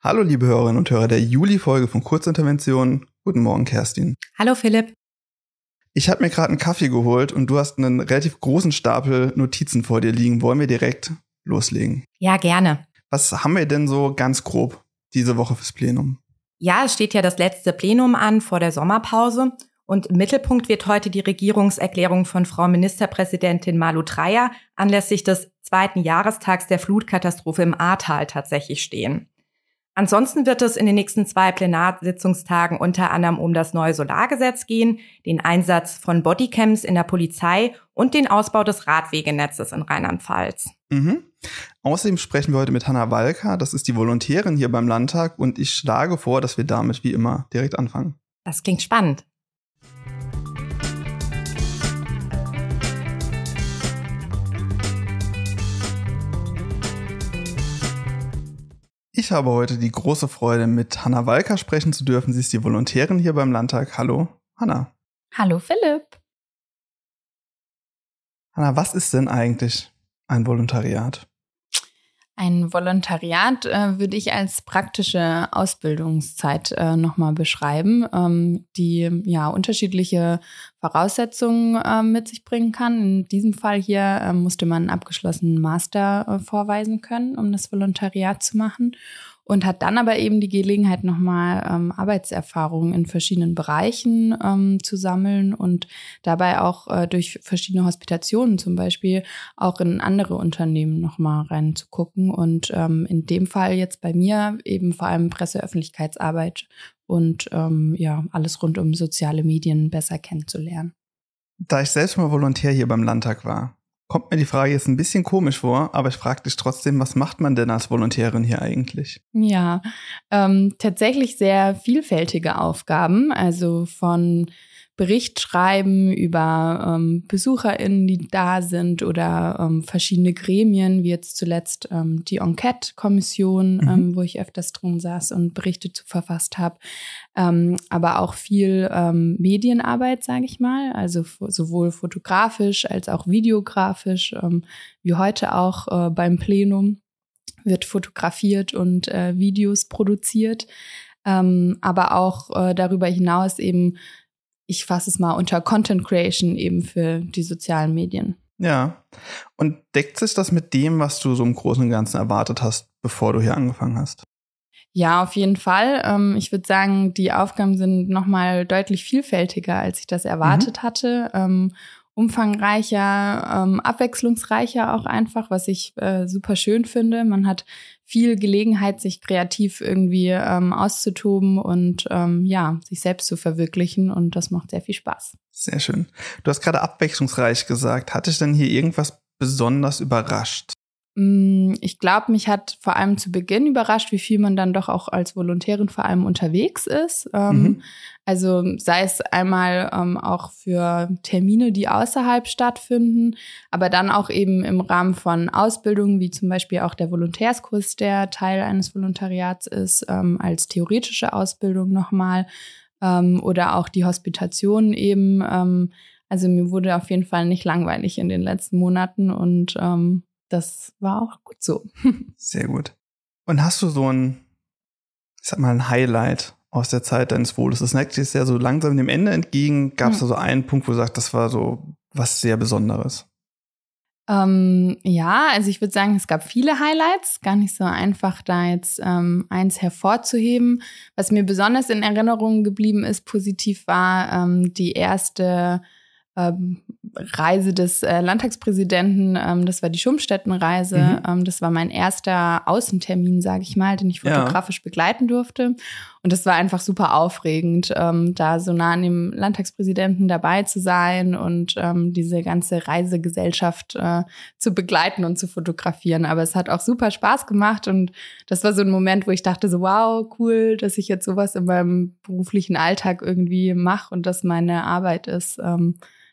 Hallo liebe Hörerinnen und Hörer der Juli-Folge von Kurzintervention. Guten Morgen, Kerstin. Hallo Philipp. Ich habe mir gerade einen Kaffee geholt und du hast einen relativ großen Stapel Notizen vor dir liegen. Wollen wir direkt loslegen? Ja, gerne. Was haben wir denn so ganz grob diese Woche fürs Plenum? Ja, es steht ja das letzte Plenum an vor der Sommerpause. Und im Mittelpunkt wird heute die Regierungserklärung von Frau Ministerpräsidentin Malu Dreyer anlässlich des zweiten Jahrestags der Flutkatastrophe im Ahrtal tatsächlich stehen. Ansonsten wird es in den nächsten zwei Plenarsitzungstagen unter anderem um das neue Solargesetz gehen, den Einsatz von Bodycams in der Polizei und den Ausbau des Radwegenetzes in Rheinland-Pfalz. Mhm. Außerdem sprechen wir heute mit Hanna Walker, das ist die Volontärin hier beim Landtag und ich schlage vor, dass wir damit wie immer direkt anfangen. Das klingt spannend. Ich habe heute die große Freude, mit Hanna Walker sprechen zu dürfen. Sie ist die Volontärin hier beim Landtag. Hallo, Hanna. Hallo, Philipp. Hanna, was ist denn eigentlich ein Volontariat? Ein Volontariat äh, würde ich als praktische Ausbildungszeit äh, nochmal beschreiben, ähm, die ja unterschiedliche Voraussetzungen äh, mit sich bringen kann. In diesem Fall hier äh, musste man einen abgeschlossenen Master äh, vorweisen können, um das Volontariat zu machen und hat dann aber eben die Gelegenheit, nochmal ähm, Arbeitserfahrungen in verschiedenen Bereichen ähm, zu sammeln und dabei auch äh, durch verschiedene Hospitationen zum Beispiel auch in andere Unternehmen nochmal reinzugucken. Und ähm, in dem Fall jetzt bei mir eben vor allem Presseöffentlichkeitsarbeit und ähm, ja, alles rund um soziale Medien besser kennenzulernen. Da ich selbst mal Volontär hier beim Landtag war, kommt mir die Frage jetzt ein bisschen komisch vor, aber ich frage dich trotzdem, was macht man denn als Volontärin hier eigentlich? Ja, ähm, tatsächlich sehr vielfältige Aufgaben, also von Bericht schreiben über ähm, BesucherInnen, die da sind oder ähm, verschiedene Gremien, wie jetzt zuletzt ähm, die Enquete-Kommission, mhm. ähm, wo ich öfters drin saß und Berichte zu verfasst habe. Ähm, aber auch viel ähm, Medienarbeit, sage ich mal, also sowohl fotografisch als auch videografisch, ähm, wie heute auch äh, beim Plenum wird fotografiert und äh, Videos produziert. Ähm, aber auch äh, darüber hinaus eben ich fasse es mal unter Content Creation eben für die sozialen Medien. Ja. Und deckt sich das mit dem, was du so im Großen und Ganzen erwartet hast, bevor du hier angefangen hast? Ja, auf jeden Fall. Ähm, ich würde sagen, die Aufgaben sind nochmal deutlich vielfältiger, als ich das erwartet mhm. hatte. Ähm, umfangreicher, ähm, abwechslungsreicher auch einfach, was ich äh, super schön finde. Man hat viel Gelegenheit, sich kreativ irgendwie ähm, auszutoben und ähm, ja, sich selbst zu verwirklichen und das macht sehr viel Spaß. Sehr schön. Du hast gerade abwechslungsreich gesagt. Hat dich denn hier irgendwas besonders überrascht? Mm, ich glaube, mich hat vor allem zu Beginn überrascht, wie viel man dann doch auch als Volontärin vor allem unterwegs ist. Ähm, mhm. Also sei es einmal ähm, auch für Termine, die außerhalb stattfinden, aber dann auch eben im Rahmen von Ausbildungen, wie zum Beispiel auch der Volontärskurs, der Teil eines Volontariats ist, ähm, als theoretische Ausbildung nochmal oder auch die Hospitation eben. also mir wurde auf jeden Fall nicht langweilig in den letzten Monaten und das war auch gut so. Sehr gut. Und hast du so ein, ich sag mal, ein Highlight aus der Zeit deines Wohles? Das neigt sich ja so langsam dem Ende entgegen. Gab es hm. da so einen Punkt, wo du sagst, das war so was sehr Besonderes? Ähm, ja, also ich würde sagen, es gab viele Highlights, gar nicht so einfach, da jetzt ähm, eins hervorzuheben. Was mir besonders in Erinnerung geblieben ist, positiv war ähm, die erste ähm, Reise des äh, Landtagspräsidenten. Ähm, das war die Schummstättenreise. Mhm. Ähm, das war mein erster Außentermin, sage ich mal, den ich fotografisch ja. begleiten durfte. Und das war einfach super aufregend, ähm, da so nah an dem Landtagspräsidenten dabei zu sein und ähm, diese ganze Reisegesellschaft äh, zu begleiten und zu fotografieren. Aber es hat auch super Spaß gemacht und das war so ein Moment, wo ich dachte so, wow, cool, dass ich jetzt sowas in meinem beruflichen Alltag irgendwie mache und das meine Arbeit ist.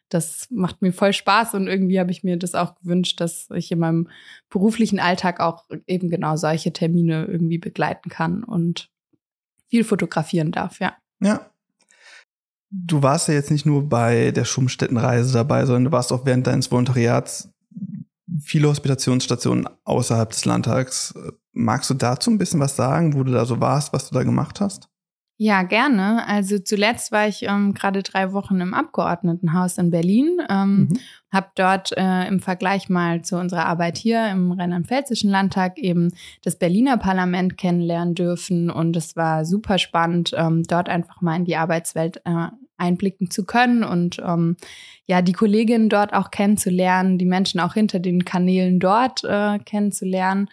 Das macht mir voll Spaß und irgendwie habe ich mir das auch gewünscht, dass ich in meinem beruflichen Alltag auch eben genau solche Termine irgendwie begleiten kann und viel fotografieren darf, ja. Ja. Du warst ja jetzt nicht nur bei der Schumstättenreise dabei, sondern du warst auch während deines Volontariats viele Hospitationsstationen außerhalb des Landtags Magst du dazu ein bisschen was sagen, wo du da so warst, was du da gemacht hast? Ja, gerne. Also zuletzt war ich ähm, gerade drei Wochen im Abgeordnetenhaus in Berlin, ähm, mhm. habe dort äh, im Vergleich mal zu unserer Arbeit hier im Rheinland-Pfälzischen Landtag eben das Berliner Parlament kennenlernen dürfen und es war super spannend, ähm, dort einfach mal in die Arbeitswelt äh, einblicken zu können und ähm, ja die Kolleginnen dort auch kennenzulernen, die Menschen auch hinter den Kanälen dort äh, kennenzulernen.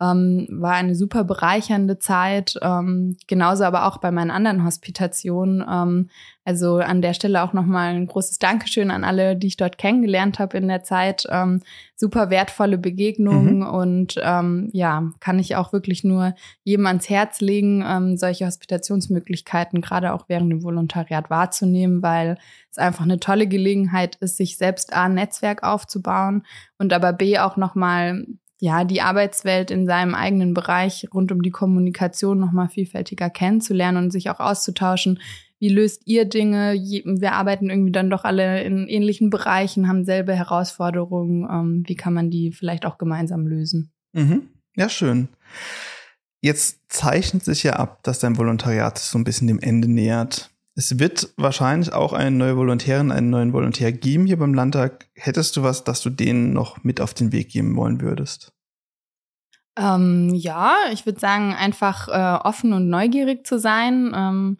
Ähm, war eine super bereichernde Zeit, ähm, genauso aber auch bei meinen anderen Hospitationen. Ähm, also an der Stelle auch nochmal ein großes Dankeschön an alle, die ich dort kennengelernt habe in der Zeit. Ähm, super wertvolle Begegnungen mhm. und ähm, ja, kann ich auch wirklich nur jedem ans Herz legen, ähm, solche Hospitationsmöglichkeiten gerade auch während dem Volontariat wahrzunehmen, weil es einfach eine tolle Gelegenheit ist, sich selbst A, ein Netzwerk aufzubauen und aber B auch nochmal ja, die Arbeitswelt in seinem eigenen Bereich rund um die Kommunikation nochmal vielfältiger kennenzulernen und sich auch auszutauschen. Wie löst ihr Dinge? Wir arbeiten irgendwie dann doch alle in ähnlichen Bereichen, haben selbe Herausforderungen. Ähm, wie kann man die vielleicht auch gemeinsam lösen? Mhm. Ja, schön. Jetzt zeichnet sich ja ab, dass dein Volontariat so ein bisschen dem Ende nähert. Es wird wahrscheinlich auch eine neue Volontärin, einen neuen Volontär geben hier beim Landtag. Hättest du was, das du denen noch mit auf den Weg geben wollen würdest? Ähm, ja, ich würde sagen, einfach äh, offen und neugierig zu sein, ähm,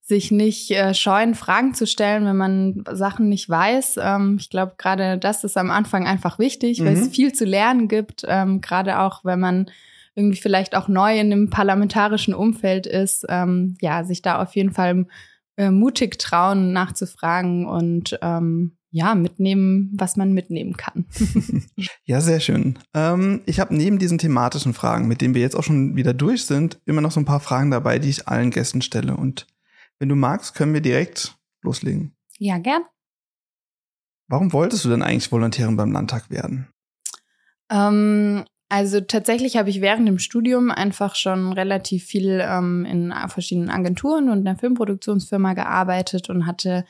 sich nicht äh, scheuen, Fragen zu stellen, wenn man Sachen nicht weiß. Ähm, ich glaube, gerade das ist am Anfang einfach wichtig, mhm. weil es viel zu lernen gibt, ähm, gerade auch wenn man irgendwie vielleicht auch neu in dem parlamentarischen Umfeld ist, ähm, ja, sich da auf jeden Fall äh, mutig trauen, nachzufragen und ähm, ja, mitnehmen, was man mitnehmen kann. ja, sehr schön. Ähm, ich habe neben diesen thematischen Fragen, mit denen wir jetzt auch schon wieder durch sind, immer noch so ein paar Fragen dabei, die ich allen Gästen stelle. Und wenn du magst, können wir direkt loslegen. Ja, gern. Warum wolltest du denn eigentlich Volontärin beim Landtag werden? Ähm, also tatsächlich habe ich während dem Studium einfach schon relativ viel ähm, in verschiedenen Agenturen und einer Filmproduktionsfirma gearbeitet und hatte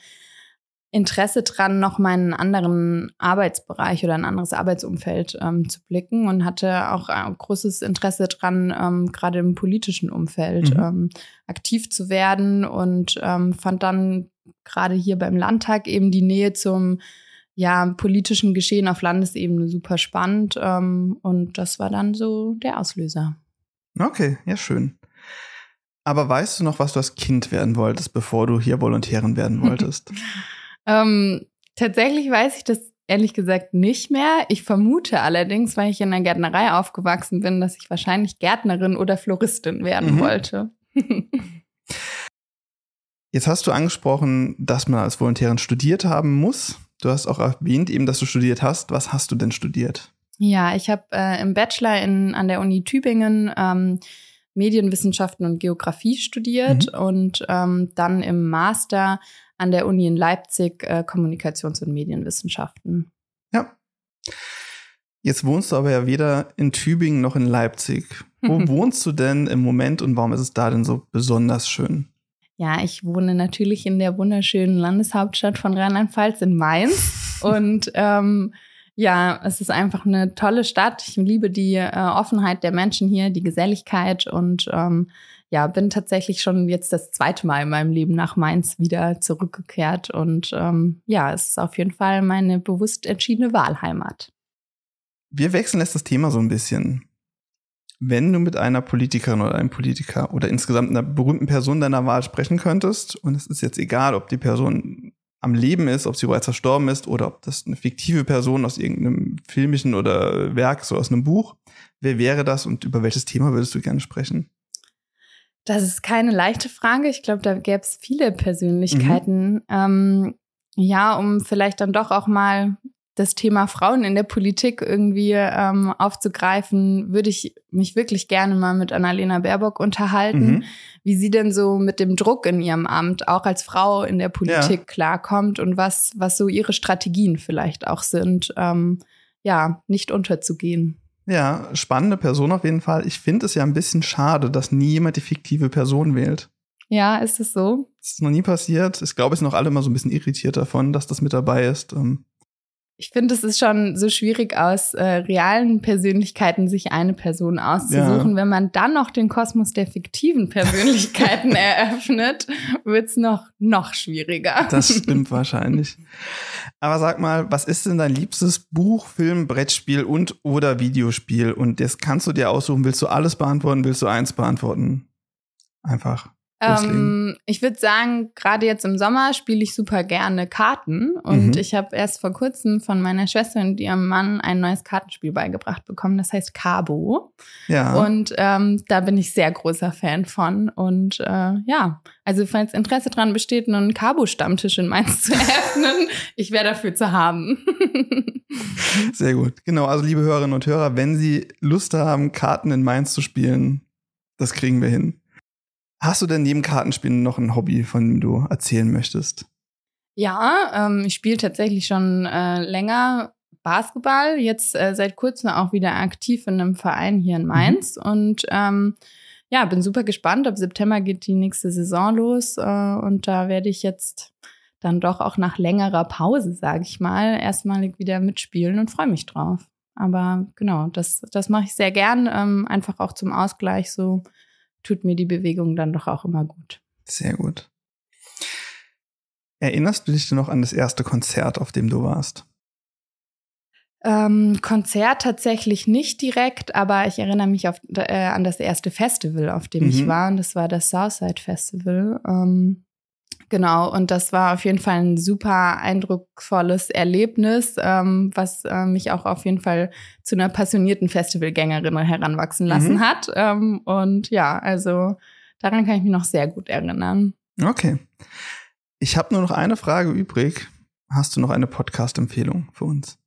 Interesse dran, noch meinen anderen Arbeitsbereich oder ein anderes Arbeitsumfeld ähm, zu blicken und hatte auch äh, großes Interesse dran, ähm, gerade im politischen Umfeld mhm. ähm, aktiv zu werden und ähm, fand dann gerade hier beim Landtag eben die Nähe zum ja, politischen Geschehen auf Landesebene super spannend. Ähm, und das war dann so der Auslöser. Okay, ja, schön. Aber weißt du noch, was du als Kind werden wolltest, bevor du hier Volontärin werden wolltest? ähm, tatsächlich weiß ich das ehrlich gesagt nicht mehr. Ich vermute allerdings, weil ich in der Gärtnerei aufgewachsen bin, dass ich wahrscheinlich Gärtnerin oder Floristin werden mhm. wollte. Jetzt hast du angesprochen, dass man als Volontärin studiert haben muss. Du hast auch erwähnt eben, dass du studiert hast. Was hast du denn studiert? Ja, ich habe äh, im Bachelor in, an der Uni Tübingen ähm, Medienwissenschaften und Geografie studiert mhm. und ähm, dann im Master an der Uni in Leipzig äh, Kommunikations- und Medienwissenschaften. Ja. Jetzt wohnst du aber ja weder in Tübingen noch in Leipzig. Wo wohnst du denn im Moment und warum ist es da denn so besonders schön? Ja, ich wohne natürlich in der wunderschönen Landeshauptstadt von Rheinland-Pfalz in Mainz. und ähm, ja, es ist einfach eine tolle Stadt. Ich liebe die äh, Offenheit der Menschen hier, die Geselligkeit und ähm, ja, bin tatsächlich schon jetzt das zweite Mal in meinem Leben nach Mainz wieder zurückgekehrt. Und ähm, ja, es ist auf jeden Fall meine bewusst entschiedene Wahlheimat. Wir wechseln jetzt das Thema so ein bisschen wenn du mit einer Politikerin oder einem Politiker oder insgesamt einer berühmten Person deiner Wahl sprechen könntest, und es ist jetzt egal, ob die Person am Leben ist, ob sie bereits verstorben ist oder ob das eine fiktive Person aus irgendeinem filmischen oder Werk, so aus einem Buch, wer wäre das und über welches Thema würdest du gerne sprechen? Das ist keine leichte Frage. Ich glaube, da gäbe es viele Persönlichkeiten. Mhm. Ähm, ja, um vielleicht dann doch auch mal das Thema Frauen in der Politik irgendwie ähm, aufzugreifen, würde ich mich wirklich gerne mal mit Annalena Baerbock unterhalten, mhm. wie sie denn so mit dem Druck in ihrem Amt auch als Frau in der Politik ja. klarkommt und was, was so ihre Strategien vielleicht auch sind, ähm, ja, nicht unterzugehen. Ja, spannende Person auf jeden Fall. Ich finde es ja ein bisschen schade, dass nie jemand die fiktive Person wählt. Ja, ist es so? Das ist noch nie passiert. Ich glaube, es sind auch alle immer so ein bisschen irritiert davon, dass das mit dabei ist. Ähm, ich finde, es ist schon so schwierig aus äh, realen Persönlichkeiten sich eine Person auszusuchen. Ja. Wenn man dann noch den Kosmos der fiktiven Persönlichkeiten eröffnet, wird's noch noch schwieriger. Das stimmt wahrscheinlich. Aber sag mal, was ist denn dein liebstes Buch, Film, Brettspiel und oder Videospiel? Und das kannst du dir aussuchen. Willst du alles beantworten? Willst du eins beantworten? Einfach. Ähm, ich würde sagen, gerade jetzt im Sommer spiele ich super gerne Karten und mhm. ich habe erst vor kurzem von meiner Schwester und ihrem Mann ein neues Kartenspiel beigebracht bekommen. Das heißt Cabo. Ja. Und ähm, da bin ich sehr großer Fan von. Und äh, ja, also falls Interesse dran besteht, einen Cabo-Stammtisch in Mainz zu eröffnen, ich wäre dafür zu haben. sehr gut. Genau, also liebe Hörerinnen und Hörer, wenn Sie Lust haben, Karten in Mainz zu spielen, das kriegen wir hin. Hast du denn neben Kartenspielen noch ein Hobby, von dem du erzählen möchtest? Ja, ähm, ich spiele tatsächlich schon äh, länger Basketball, jetzt äh, seit kurzem auch wieder aktiv in einem Verein hier in mhm. Mainz mhm. und ähm, ja, bin super gespannt. Ab September geht die nächste Saison los äh, und da werde ich jetzt dann doch auch nach längerer Pause, sage ich mal, erstmalig wieder mitspielen und freue mich drauf. Aber genau, das, das mache ich sehr gern, ähm, einfach auch zum Ausgleich so tut mir die Bewegung dann doch auch immer gut. Sehr gut. Erinnerst du dich denn noch an das erste Konzert, auf dem du warst? Ähm, Konzert tatsächlich nicht direkt, aber ich erinnere mich auf, äh, an das erste Festival, auf dem mhm. ich war, und das war das Southside Festival. Ähm, Genau, und das war auf jeden Fall ein super eindrucksvolles Erlebnis, ähm, was äh, mich auch auf jeden Fall zu einer passionierten Festivalgängerin heranwachsen lassen mhm. hat. Ähm, und ja, also daran kann ich mich noch sehr gut erinnern. Okay. Ich habe nur noch eine Frage übrig. Hast du noch eine Podcast-Empfehlung für uns?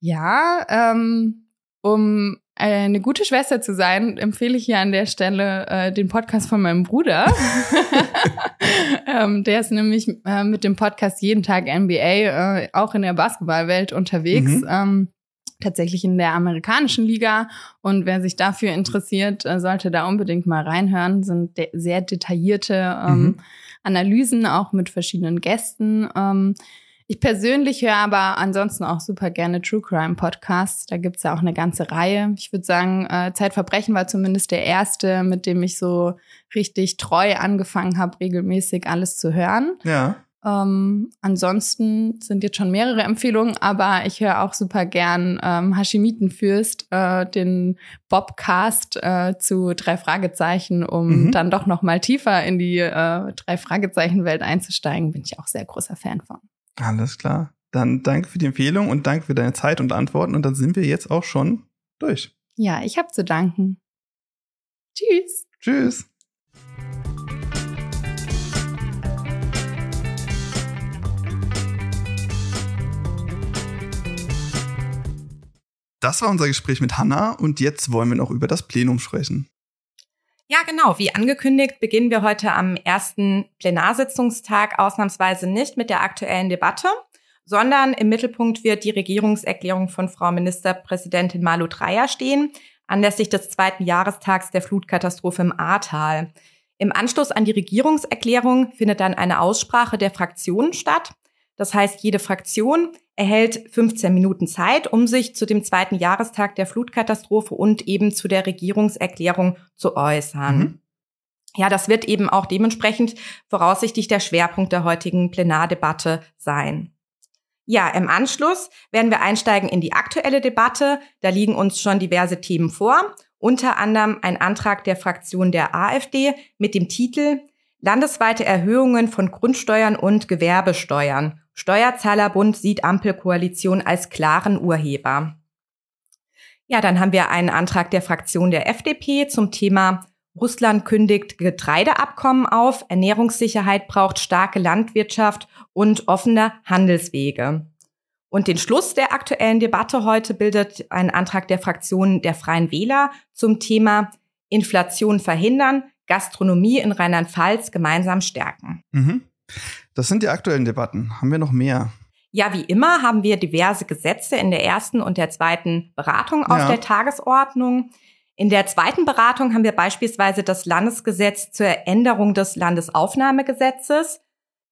Ja, ähm, um eine gute Schwester zu sein, empfehle ich hier an der Stelle äh, den Podcast von meinem Bruder. ähm, der ist nämlich äh, mit dem Podcast jeden Tag NBA äh, auch in der Basketballwelt unterwegs. Mhm. Ähm, tatsächlich in der amerikanischen Liga. Und wer sich dafür interessiert, äh, sollte da unbedingt mal reinhören. Sind de sehr detaillierte ähm, mhm. Analysen, auch mit verschiedenen Gästen. Ähm, ich persönlich höre aber ansonsten auch super gerne True Crime Podcasts. Da gibt's ja auch eine ganze Reihe. Ich würde sagen, äh, Zeitverbrechen war zumindest der erste, mit dem ich so richtig treu angefangen habe, regelmäßig alles zu hören. Ja. Ähm, ansonsten sind jetzt schon mehrere Empfehlungen, aber ich höre auch super gern ähm, Hashimitenfürst, äh, den Bobcast äh, zu drei Fragezeichen, um mhm. dann doch noch mal tiefer in die äh, drei Fragezeichen Welt einzusteigen. Bin ich auch sehr großer Fan von. Alles klar. Dann danke für die Empfehlung und danke für deine Zeit und Antworten. Und dann sind wir jetzt auch schon durch. Ja, ich habe zu danken. Tschüss. Tschüss. Das war unser Gespräch mit Hanna und jetzt wollen wir noch über das Plenum sprechen. Ja, genau. Wie angekündigt, beginnen wir heute am ersten Plenarsitzungstag ausnahmsweise nicht mit der aktuellen Debatte, sondern im Mittelpunkt wird die Regierungserklärung von Frau Ministerpräsidentin Malu Dreyer stehen, anlässlich des zweiten Jahrestags der Flutkatastrophe im Ahrtal. Im Anschluss an die Regierungserklärung findet dann eine Aussprache der Fraktionen statt. Das heißt, jede Fraktion erhält 15 Minuten Zeit, um sich zu dem zweiten Jahrestag der Flutkatastrophe und eben zu der Regierungserklärung zu äußern. Mhm. Ja, das wird eben auch dementsprechend voraussichtlich der Schwerpunkt der heutigen Plenardebatte sein. Ja, im Anschluss werden wir einsteigen in die aktuelle Debatte. Da liegen uns schon diverse Themen vor, unter anderem ein Antrag der Fraktion der AfD mit dem Titel Landesweite Erhöhungen von Grundsteuern und Gewerbesteuern Steuerzahlerbund sieht Ampelkoalition als klaren Urheber. Ja, dann haben wir einen Antrag der Fraktion der FDP zum Thema Russland kündigt Getreideabkommen auf, Ernährungssicherheit braucht starke Landwirtschaft und offene Handelswege. Und den Schluss der aktuellen Debatte heute bildet ein Antrag der Fraktion der Freien Wähler zum Thema Inflation verhindern, Gastronomie in Rheinland-Pfalz gemeinsam stärken. Mhm. Das sind die aktuellen Debatten. Haben wir noch mehr? Ja, wie immer haben wir diverse Gesetze in der ersten und der zweiten Beratung auf ja. der Tagesordnung. In der zweiten Beratung haben wir beispielsweise das Landesgesetz zur Änderung des Landesaufnahmegesetzes.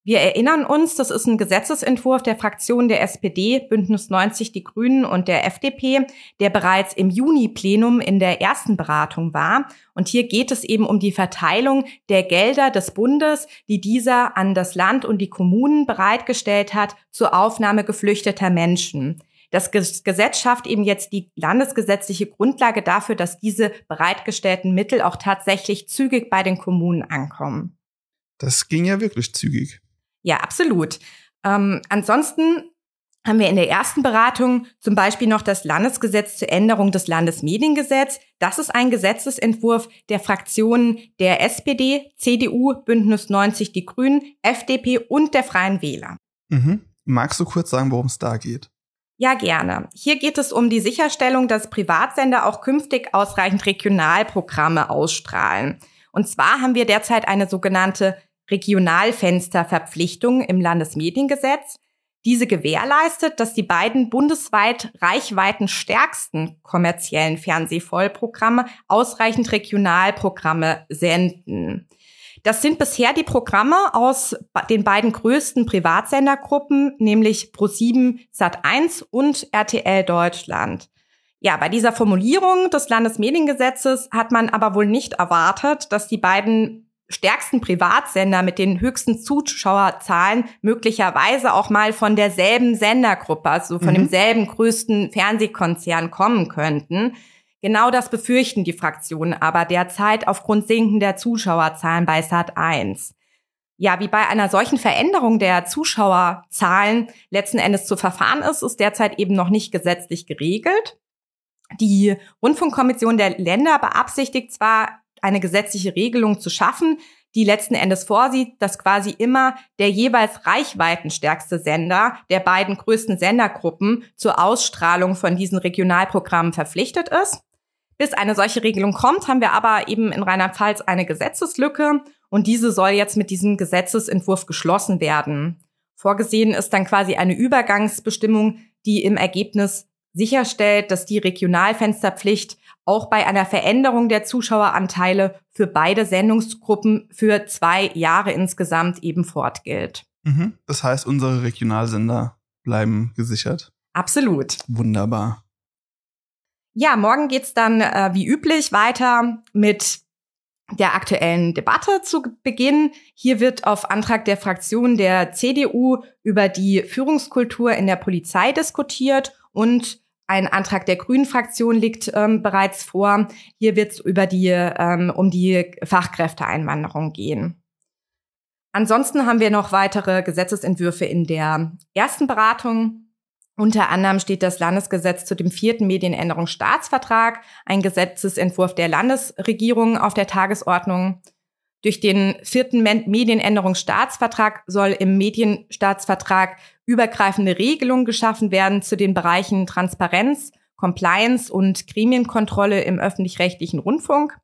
Wir erinnern uns, das ist ein Gesetzesentwurf der Fraktionen der SPD, Bündnis 90 Die Grünen und der FDP, der bereits im Juni-Plenum in der ersten Beratung war. Und hier geht es eben um die Verteilung der Gelder des Bundes, die dieser an das Land und die Kommunen bereitgestellt hat zur Aufnahme geflüchteter Menschen. Das Gesetz schafft eben jetzt die landesgesetzliche Grundlage dafür, dass diese bereitgestellten Mittel auch tatsächlich zügig bei den Kommunen ankommen. Das ging ja wirklich zügig. Ja, absolut. Ähm, ansonsten haben wir in der ersten Beratung zum Beispiel noch das Landesgesetz zur Änderung des Landesmediengesetzes. Das ist ein Gesetzesentwurf der Fraktionen der SPD, CDU, Bündnis 90 Die Grünen, FDP und der Freien Wähler. Mhm. Magst du kurz sagen, worum es da geht? Ja, gerne. Hier geht es um die Sicherstellung, dass Privatsender auch künftig ausreichend Regionalprogramme ausstrahlen. Und zwar haben wir derzeit eine sogenannte Regionalfensterverpflichtung im Landesmediengesetz. Diese gewährleistet, dass die beiden bundesweit reichweitenstärksten kommerziellen Fernsehvollprogramme ausreichend Regionalprogramme senden. Das sind bisher die Programme aus den beiden größten Privatsendergruppen, nämlich Pro7 Sat1 und RTL Deutschland. Ja, bei dieser Formulierung des Landesmediengesetzes hat man aber wohl nicht erwartet, dass die beiden stärksten Privatsender mit den höchsten Zuschauerzahlen möglicherweise auch mal von derselben Sendergruppe, also von mhm. demselben größten Fernsehkonzern kommen könnten. Genau das befürchten die Fraktionen aber derzeit aufgrund sinkender Zuschauerzahlen bei Sat 1. Ja, wie bei einer solchen Veränderung der Zuschauerzahlen letzten Endes zu verfahren ist, ist derzeit eben noch nicht gesetzlich geregelt. Die Rundfunkkommission der Länder beabsichtigt zwar eine gesetzliche Regelung zu schaffen, die letzten Endes vorsieht, dass quasi immer der jeweils reichweitenstärkste Sender der beiden größten Sendergruppen zur Ausstrahlung von diesen Regionalprogrammen verpflichtet ist. Bis eine solche Regelung kommt, haben wir aber eben in Rheinland-Pfalz eine Gesetzeslücke und diese soll jetzt mit diesem Gesetzesentwurf geschlossen werden. Vorgesehen ist dann quasi eine Übergangsbestimmung, die im Ergebnis sicherstellt, dass die Regionalfensterpflicht auch bei einer Veränderung der Zuschaueranteile für beide Sendungsgruppen für zwei Jahre insgesamt eben fortgilt. Mhm. Das heißt, unsere Regionalsender bleiben gesichert. Absolut. Wunderbar. Ja, morgen geht's dann äh, wie üblich weiter mit der aktuellen Debatte zu Beginn. Hier wird auf Antrag der Fraktion der CDU über die Führungskultur in der Polizei diskutiert und ein Antrag der Grünen Fraktion liegt ähm, bereits vor. Hier wird es über die ähm, um die Fachkräfteeinwanderung gehen. Ansonsten haben wir noch weitere Gesetzesentwürfe in der ersten Beratung. Unter anderem steht das Landesgesetz zu dem vierten Medienänderungsstaatsvertrag, ein Gesetzesentwurf der Landesregierung auf der Tagesordnung. Durch den vierten Medienänderungsstaatsvertrag soll im Medienstaatsvertrag übergreifende Regelungen geschaffen werden zu den Bereichen Transparenz, Compliance und Gremienkontrolle im öffentlich-rechtlichen Rundfunk.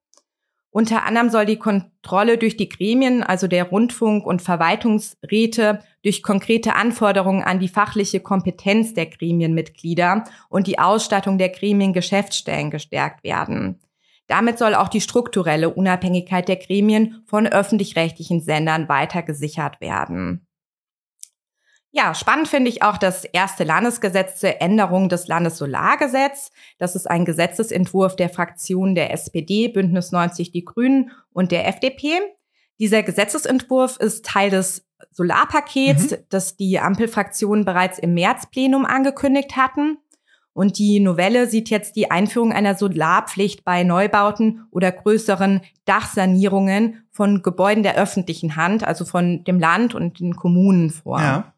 Unter anderem soll die Kontrolle durch die Gremien, also der Rundfunk- und Verwaltungsräte, durch konkrete Anforderungen an die fachliche Kompetenz der Gremienmitglieder und die Ausstattung der Gremiengeschäftsstellen gestärkt werden. Damit soll auch die strukturelle Unabhängigkeit der Gremien von öffentlich-rechtlichen Sendern weiter gesichert werden. Ja, spannend finde ich auch das erste Landesgesetz zur Änderung des Landessolargesetz. Das ist ein Gesetzesentwurf der Fraktionen der SPD, Bündnis 90 Die Grünen und der FDP. Dieser Gesetzesentwurf ist Teil des Solarpakets, mhm. das die Ampelfraktionen bereits im Märzplenum angekündigt hatten. Und die Novelle sieht jetzt die Einführung einer Solarpflicht bei Neubauten oder größeren Dachsanierungen von Gebäuden der öffentlichen Hand, also von dem Land und den Kommunen vor. Ja.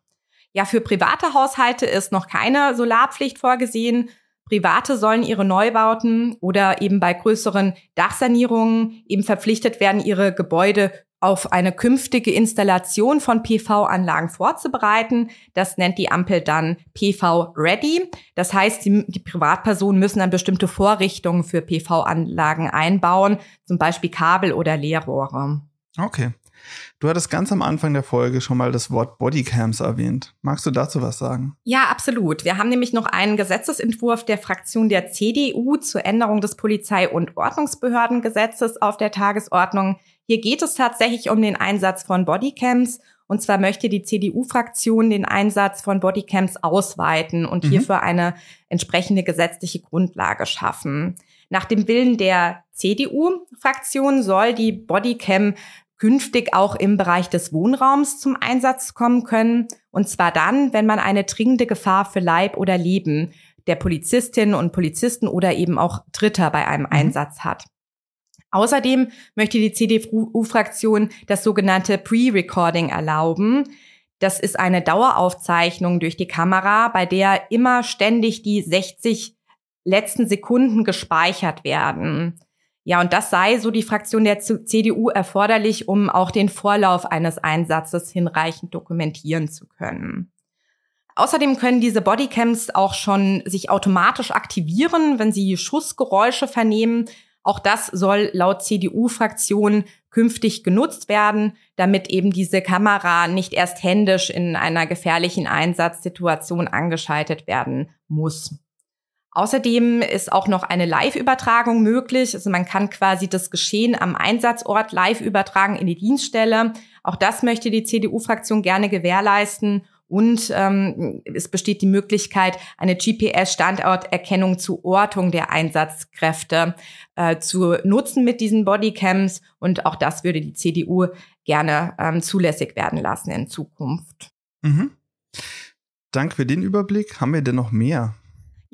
Ja, für private Haushalte ist noch keine Solarpflicht vorgesehen. Private sollen ihre Neubauten oder eben bei größeren Dachsanierungen eben verpflichtet werden, ihre Gebäude auf eine künftige Installation von PV-Anlagen vorzubereiten. Das nennt die Ampel dann PV-Ready. Das heißt, die, die, Privatpersonen müssen dann bestimmte Vorrichtungen für PV-Anlagen einbauen, zum Beispiel Kabel oder Leerrohre. Okay. Du hattest ganz am Anfang der Folge schon mal das Wort Bodycams erwähnt. Magst du dazu was sagen? Ja, absolut. Wir haben nämlich noch einen Gesetzesentwurf der Fraktion der CDU zur Änderung des Polizei- und Ordnungsbehördengesetzes auf der Tagesordnung. Hier geht es tatsächlich um den Einsatz von Bodycams Und zwar möchte die CDU-Fraktion den Einsatz von Bodycams ausweiten und mhm. hierfür eine entsprechende gesetzliche Grundlage schaffen. Nach dem Willen der CDU-Fraktion soll die Bodycam künftig auch im Bereich des Wohnraums zum Einsatz kommen können. Und zwar dann, wenn man eine dringende Gefahr für Leib oder Leben der Polizistinnen und Polizisten oder eben auch Dritter bei einem mhm. Einsatz hat. Außerdem möchte die CDU-Fraktion das sogenannte Pre-Recording erlauben. Das ist eine Daueraufzeichnung durch die Kamera, bei der immer ständig die 60 letzten Sekunden gespeichert werden. Ja, und das sei, so die Fraktion der CDU, erforderlich, um auch den Vorlauf eines Einsatzes hinreichend dokumentieren zu können. Außerdem können diese Bodycams auch schon sich automatisch aktivieren, wenn sie Schussgeräusche vernehmen. Auch das soll laut CDU-Fraktion künftig genutzt werden, damit eben diese Kamera nicht erst händisch in einer gefährlichen Einsatzsituation angeschaltet werden muss. Außerdem ist auch noch eine Live-Übertragung möglich. Also man kann quasi das Geschehen am Einsatzort live übertragen in die Dienststelle. Auch das möchte die CDU-Fraktion gerne gewährleisten. Und ähm, es besteht die Möglichkeit, eine GPS-Standorterkennung zur Ortung der Einsatzkräfte äh, zu nutzen mit diesen Bodycams. Und auch das würde die CDU gerne ähm, zulässig werden lassen in Zukunft. Mhm. Danke für den Überblick. Haben wir denn noch mehr?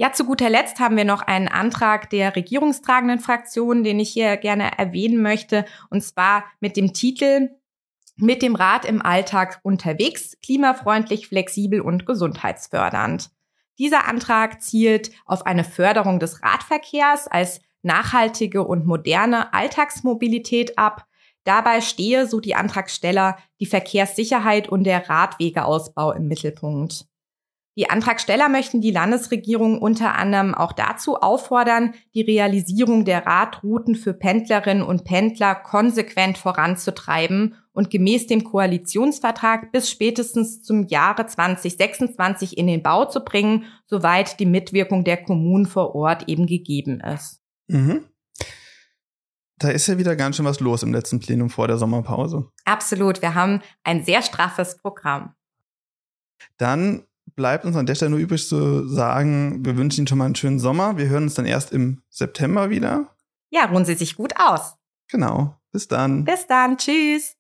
Ja, zu guter Letzt haben wir noch einen Antrag der regierungstragenden Fraktion, den ich hier gerne erwähnen möchte, und zwar mit dem Titel mit dem Rad im Alltag unterwegs, klimafreundlich, flexibel und gesundheitsfördernd. Dieser Antrag zielt auf eine Förderung des Radverkehrs als nachhaltige und moderne Alltagsmobilität ab. Dabei stehe, so die Antragsteller, die Verkehrssicherheit und der Radwegeausbau im Mittelpunkt. Die Antragsteller möchten die Landesregierung unter anderem auch dazu auffordern, die Realisierung der Radrouten für Pendlerinnen und Pendler konsequent voranzutreiben und gemäß dem Koalitionsvertrag bis spätestens zum Jahre 2026 in den Bau zu bringen, soweit die Mitwirkung der Kommunen vor Ort eben gegeben ist. Mhm. Da ist ja wieder ganz schön was los im letzten Plenum vor der Sommerpause. Absolut. Wir haben ein sehr straffes Programm. Dann bleibt uns an der Stelle nur übrig zu sagen, wir wünschen Ihnen schon mal einen schönen Sommer. Wir hören uns dann erst im September wieder. Ja, ruhen Sie sich gut aus. Genau. Bis dann. Bis dann. Tschüss.